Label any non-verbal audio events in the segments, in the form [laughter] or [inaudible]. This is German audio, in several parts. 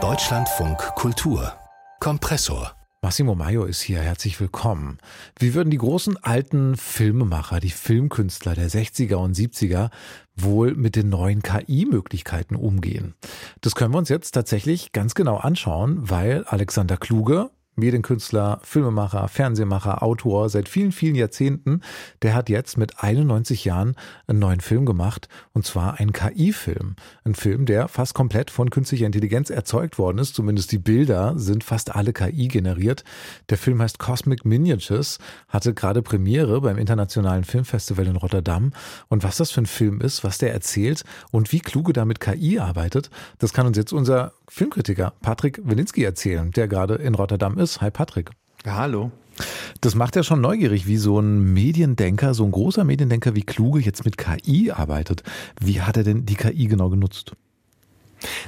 Deutschlandfunk Kultur Kompressor Massimo Maio ist hier, herzlich willkommen. Wie würden die großen alten Filmemacher, die Filmkünstler der 60er und 70er wohl mit den neuen KI-Möglichkeiten umgehen? Das können wir uns jetzt tatsächlich ganz genau anschauen, weil Alexander Kluge, Medienkünstler, Filmemacher, Fernsehmacher, Autor seit vielen, vielen Jahrzehnten. Der hat jetzt mit 91 Jahren einen neuen Film gemacht und zwar einen KI-Film. Ein Film, der fast komplett von künstlicher Intelligenz erzeugt worden ist. Zumindest die Bilder sind fast alle KI generiert. Der Film heißt Cosmic Miniatures, hatte gerade Premiere beim Internationalen Filmfestival in Rotterdam. Und was das für ein Film ist, was der erzählt und wie kluge da mit KI arbeitet, das kann uns jetzt unser Filmkritiker Patrick Wilinski erzählen, der gerade in Rotterdam ist. Hi Patrick. Ja, hallo. Das macht ja schon neugierig, wie so ein Mediendenker, so ein großer Mediendenker wie Kluge jetzt mit KI arbeitet. Wie hat er denn die KI genau genutzt?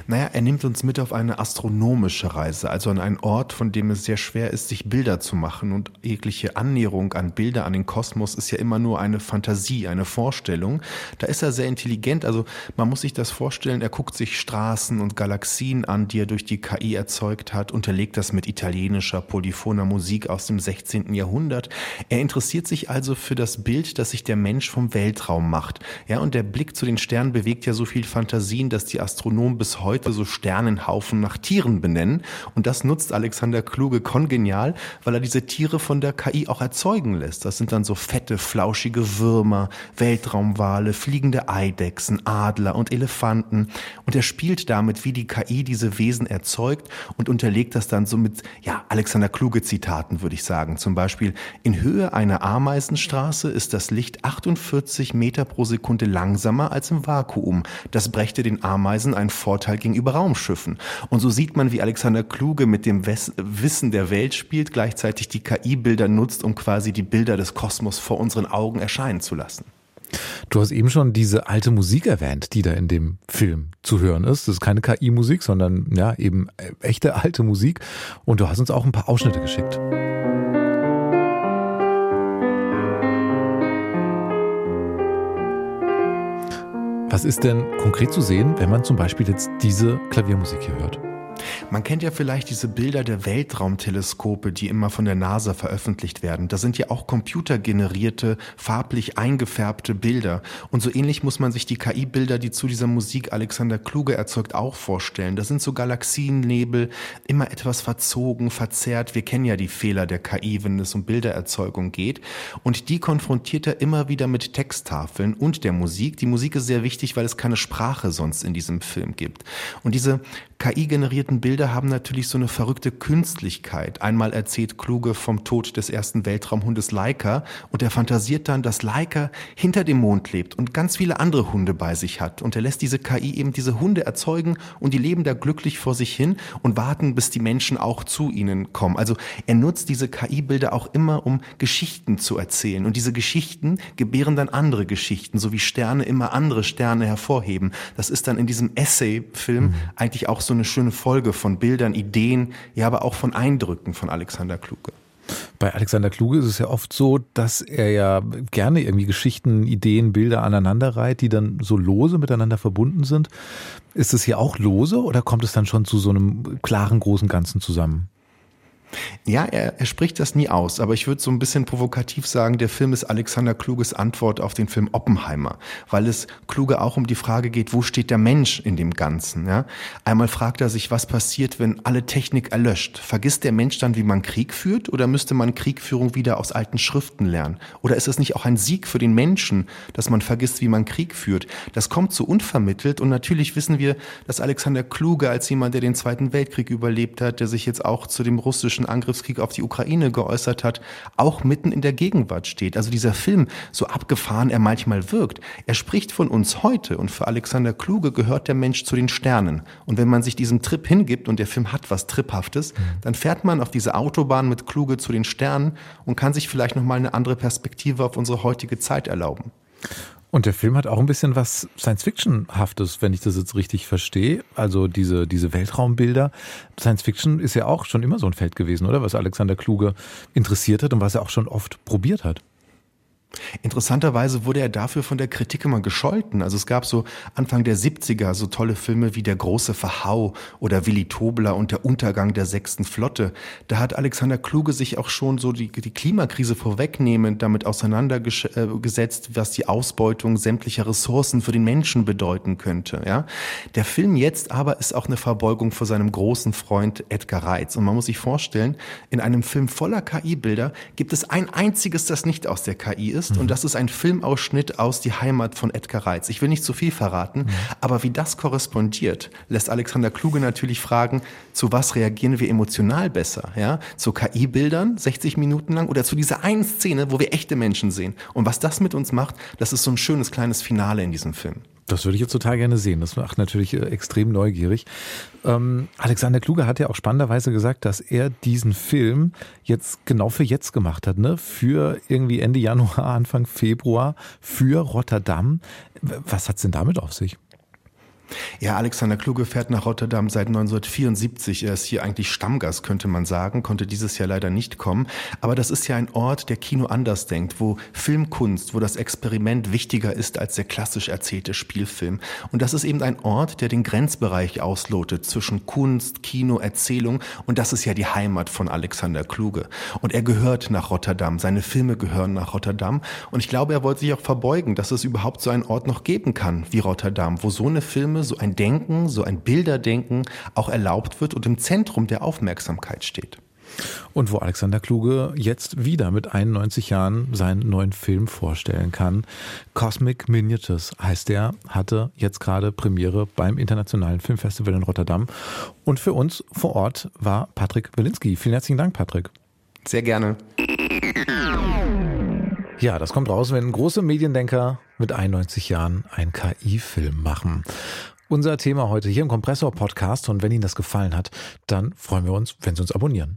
Naja, er nimmt uns mit auf eine astronomische Reise, also an einen Ort, von dem es sehr schwer ist, sich Bilder zu machen. Und jegliche Annäherung an Bilder, an den Kosmos ist ja immer nur eine Fantasie, eine Vorstellung. Da ist er sehr intelligent. Also man muss sich das vorstellen, er guckt sich Straßen und Galaxien an, die er durch die KI erzeugt hat, unterlegt das mit italienischer, polyphoner Musik aus dem 16. Jahrhundert. Er interessiert sich also für das Bild, das sich der Mensch vom Weltraum macht. Ja, und der Blick zu den Sternen bewegt ja so viel Fantasien, dass die Astronomen bis heute so Sternenhaufen nach Tieren benennen. Und das nutzt Alexander Kluge kongenial, weil er diese Tiere von der KI auch erzeugen lässt. Das sind dann so fette, flauschige Würmer, Weltraumwale, fliegende Eidechsen, Adler und Elefanten. Und er spielt damit, wie die KI diese Wesen erzeugt und unterlegt das dann so mit, ja, Alexander Kluge Zitaten, würde ich sagen. Zum Beispiel, in Höhe einer Ameisenstraße ist das Licht 48 Meter pro Sekunde langsamer als im Vakuum. Das brächte den Ameisen ein Vorteil gegenüber Raumschiffen. Und so sieht man, wie Alexander Kluge mit dem Wissen der Welt spielt, gleichzeitig die KI-Bilder nutzt, um quasi die Bilder des Kosmos vor unseren Augen erscheinen zu lassen. Du hast eben schon diese alte Musik erwähnt, die da in dem Film zu hören ist. Das ist keine KI-Musik, sondern ja eben äh, echte alte Musik. Und du hast uns auch ein paar Ausschnitte geschickt. Was ist denn konkret zu sehen, wenn man zum Beispiel jetzt diese Klaviermusik hier hört? Man kennt ja vielleicht diese Bilder der Weltraumteleskope, die immer von der NASA veröffentlicht werden. Das sind ja auch computergenerierte, farblich eingefärbte Bilder. Und so ähnlich muss man sich die KI-Bilder, die zu dieser Musik Alexander Kluge erzeugt, auch vorstellen. Das sind so Galaxiennebel, immer etwas verzogen, verzerrt. Wir kennen ja die Fehler der KI, wenn es um Bildererzeugung geht. Und die konfrontiert er immer wieder mit Texttafeln und der Musik. Die Musik ist sehr wichtig, weil es keine Sprache sonst in diesem Film gibt. Und diese KI-generierten Bilder haben natürlich so eine verrückte Künstlichkeit. Einmal erzählt Kluge vom Tod des ersten Weltraumhundes Laika und er fantasiert dann, dass Laika hinter dem Mond lebt und ganz viele andere Hunde bei sich hat. Und er lässt diese KI eben diese Hunde erzeugen und die leben da glücklich vor sich hin und warten, bis die Menschen auch zu ihnen kommen. Also er nutzt diese KI-Bilder auch immer, um Geschichten zu erzählen. Und diese Geschichten gebären dann andere Geschichten, so wie Sterne immer andere Sterne hervorheben. Das ist dann in diesem Essay-Film mhm. eigentlich auch so so eine schöne Folge von Bildern, Ideen, ja, aber auch von Eindrücken von Alexander Kluge. Bei Alexander Kluge ist es ja oft so, dass er ja gerne irgendwie Geschichten, Ideen, Bilder aneinanderreiht, die dann so lose miteinander verbunden sind. Ist es hier auch lose oder kommt es dann schon zu so einem klaren großen Ganzen zusammen? Ja, er, er spricht das nie aus, aber ich würde so ein bisschen provokativ sagen, der Film ist Alexander Kluges Antwort auf den Film Oppenheimer, weil es Kluge auch um die Frage geht, wo steht der Mensch in dem Ganzen? Ja? Einmal fragt er sich, was passiert, wenn alle Technik erlöscht? Vergisst der Mensch dann, wie man Krieg führt oder müsste man Kriegführung wieder aus alten Schriften lernen? Oder ist es nicht auch ein Sieg für den Menschen, dass man vergisst, wie man Krieg führt? Das kommt so unvermittelt und natürlich wissen wir, dass Alexander Kluge als jemand, der den Zweiten Weltkrieg überlebt hat, der sich jetzt auch zu dem russischen russischen Angriffskrieg auf die Ukraine geäußert hat, auch mitten in der Gegenwart steht. Also dieser Film, so abgefahren er manchmal wirkt, er spricht von uns heute und für Alexander Kluge gehört der Mensch zu den Sternen. Und wenn man sich diesem Trip hingibt und der Film hat was Triphaftes, dann fährt man auf diese Autobahn mit Kluge zu den Sternen und kann sich vielleicht nochmal eine andere Perspektive auf unsere heutige Zeit erlauben. Und der Film hat auch ein bisschen was Science-Fiction-haftes, wenn ich das jetzt richtig verstehe. Also diese, diese Weltraumbilder. Science-Fiction ist ja auch schon immer so ein Feld gewesen, oder? Was Alexander Kluge interessiert hat und was er auch schon oft probiert hat. Interessanterweise wurde er dafür von der Kritik immer gescholten. Also es gab so Anfang der 70er so tolle Filme wie Der große Verhau oder Willi Tobler und der Untergang der sechsten Flotte. Da hat Alexander Kluge sich auch schon so die, die Klimakrise vorwegnehmend damit auseinandergesetzt, was die Ausbeutung sämtlicher Ressourcen für den Menschen bedeuten könnte. Ja? Der Film jetzt aber ist auch eine Verbeugung vor seinem großen Freund Edgar Reitz. Und man muss sich vorstellen, in einem Film voller KI-Bilder gibt es ein einziges, das nicht aus der KI ist ist. Mhm. Und das ist ein Filmausschnitt aus Die Heimat von Edgar Reitz. Ich will nicht zu viel verraten, mhm. aber wie das korrespondiert, lässt Alexander Kluge natürlich fragen, zu was reagieren wir emotional besser? Ja? Zu KI-Bildern 60 Minuten lang oder zu dieser einen Szene, wo wir echte Menschen sehen? Und was das mit uns macht, das ist so ein schönes kleines Finale in diesem Film. Das würde ich jetzt total gerne sehen. Das macht natürlich äh, extrem neugierig. Ähm, Alexander Kluge hat ja auch spannenderweise gesagt, dass er diesen Film jetzt genau für jetzt gemacht hat, ne? Für irgendwie Ende Januar, [laughs] Anfang Februar, für Rotterdam. Was hat's denn damit auf sich? Ja, Alexander Kluge fährt nach Rotterdam seit 1974. Er ist hier eigentlich Stammgast, könnte man sagen, konnte dieses Jahr leider nicht kommen. Aber das ist ja ein Ort, der Kino anders denkt, wo Filmkunst, wo das Experiment wichtiger ist als der klassisch erzählte Spielfilm. Und das ist eben ein Ort, der den Grenzbereich auslotet zwischen Kunst, Kino, Erzählung. Und das ist ja die Heimat von Alexander Kluge. Und er gehört nach Rotterdam. Seine Filme gehören nach Rotterdam. Und ich glaube, er wollte sich auch verbeugen, dass es überhaupt so einen Ort noch geben kann wie Rotterdam, wo so eine Filme so ein Denken, so ein Bilderdenken auch erlaubt wird und im Zentrum der Aufmerksamkeit steht. Und wo Alexander Kluge jetzt wieder mit 91 Jahren seinen neuen Film vorstellen kann. Cosmic Miniatures heißt der, hatte jetzt gerade Premiere beim Internationalen Filmfestival in Rotterdam. Und für uns vor Ort war Patrick Wilinski. Vielen herzlichen Dank, Patrick. Sehr gerne. Ja, das kommt raus, wenn große Mediendenker mit 91 Jahren einen KI-Film machen. Unser Thema heute hier im Kompressor-Podcast und wenn Ihnen das gefallen hat, dann freuen wir uns, wenn Sie uns abonnieren.